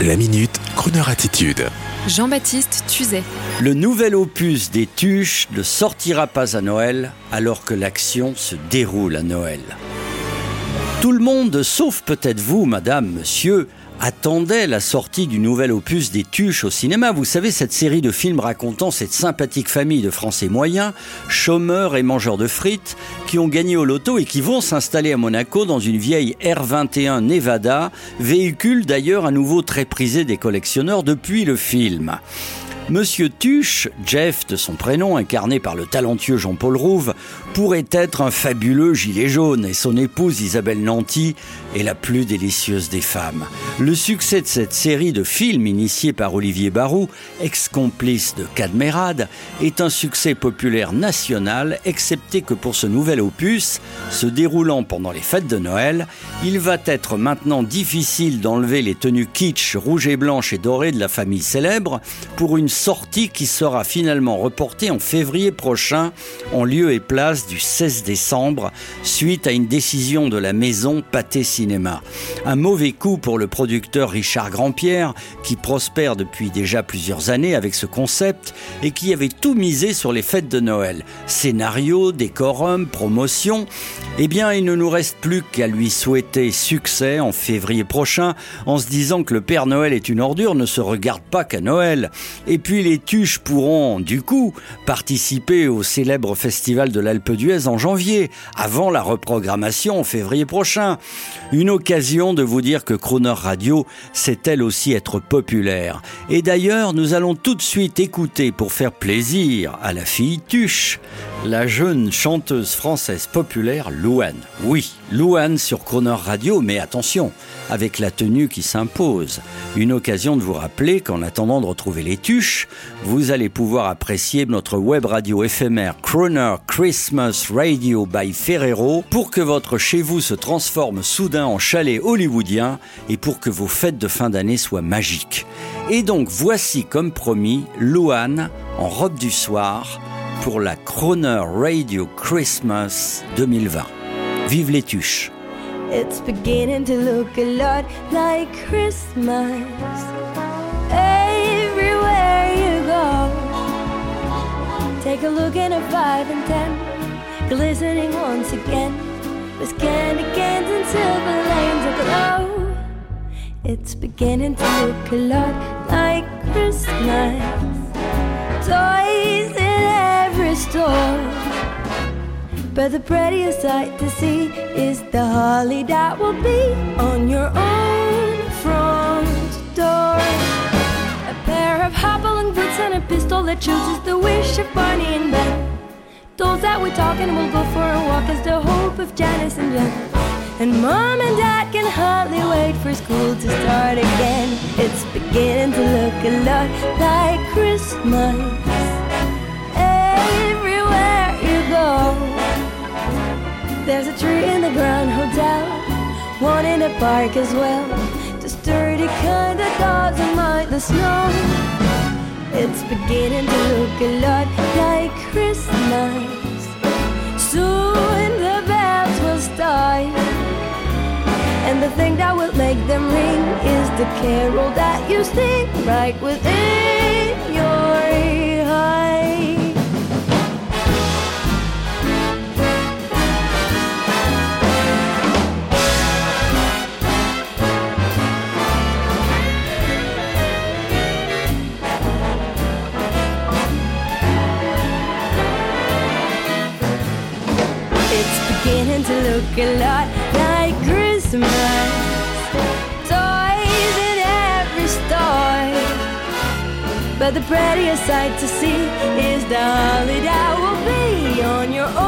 La minute, Kroneur attitude. Jean-Baptiste Tuzet. Le nouvel opus des Tuches ne sortira pas à Noël alors que l'action se déroule à Noël. Tout le monde, sauf peut-être vous, madame, monsieur, attendait la sortie du nouvel opus des Tuches au cinéma. Vous savez, cette série de films racontant cette sympathique famille de Français moyens, chômeurs et mangeurs de frites, qui ont gagné au loto et qui vont s'installer à Monaco dans une vieille R21 Nevada, véhicule d'ailleurs à nouveau très prisé des collectionneurs depuis le film. Monsieur Tuche, Jeff de son prénom, incarné par le talentueux Jean-Paul Rouve, pourrait être un fabuleux gilet jaune et son épouse Isabelle Nanty est la plus délicieuse des femmes. Le succès de cette série de films initiée par Olivier Barou, ex-complice de Cadmerade, est un succès populaire national, excepté que pour ce nouvel opus, se déroulant pendant les fêtes de Noël, il va être maintenant difficile d'enlever les tenues kitsch rouge et blanche et dorées de la famille célèbre pour une sortie qui sera finalement reportée en février prochain en lieu et place du 16 décembre suite à une décision de la maison Pâté Cinéma. Un mauvais coup pour le producteur Richard Grandpierre qui prospère depuis déjà plusieurs années avec ce concept et qui avait tout misé sur les fêtes de Noël. Scénario, décorum, promotion. Eh bien, il ne nous reste plus qu'à lui souhaiter succès en février prochain en se disant que le Père Noël est une ordure ne se regarde pas qu'à Noël. Et puis les tuches pourront, du coup, participer au célèbre festival de l'Alpe d'Huez en janvier, avant la reprogrammation en février prochain. Une occasion de vous dire que Croner Radio sait elle aussi être populaire. Et d'ailleurs, nous allons tout de suite écouter pour faire plaisir à la fille Tuche, la jeune chanteuse française populaire Louane. Oui, Louane sur Croner Radio, mais attention, avec la tenue qui s'impose. Une occasion de vous rappeler qu'en attendant de retrouver les tuches, vous allez pouvoir apprécier notre web radio éphémère Croner Christmas Radio by Ferrero pour que votre chez vous se transforme soudain en chalet hollywoodien et pour que vos fêtes de fin d'année soient magiques. Et donc voici comme promis Louane en robe du soir pour la Croner Radio Christmas 2020. Vive les tuches! It's beginning to look a lot like Christmas everywhere you go. Take a look at a five and ten, glistening once again with candy canes and silver lanes. It's beginning to look a lot like Christmas. Toys But the prettiest sight to see is the holly that will be on your own front door. A pair of hobbling boots and a pistol that chooses the wish of Barney and Ben. Those that we're talking will go for a walk as the hope of Janice and Jen. And mom and dad can hardly wait for school to start again. It's beginning to look a lot like Christmas. One in the park as well. The sturdy kind that doesn't mind the snow. It's beginning to look a lot like Christmas. Soon the bells will start. And the thing that will make them ring is the carol that you sing right within look a lot like Christmas. Toys in every store. But the prettiest sight to see is the that will be on your own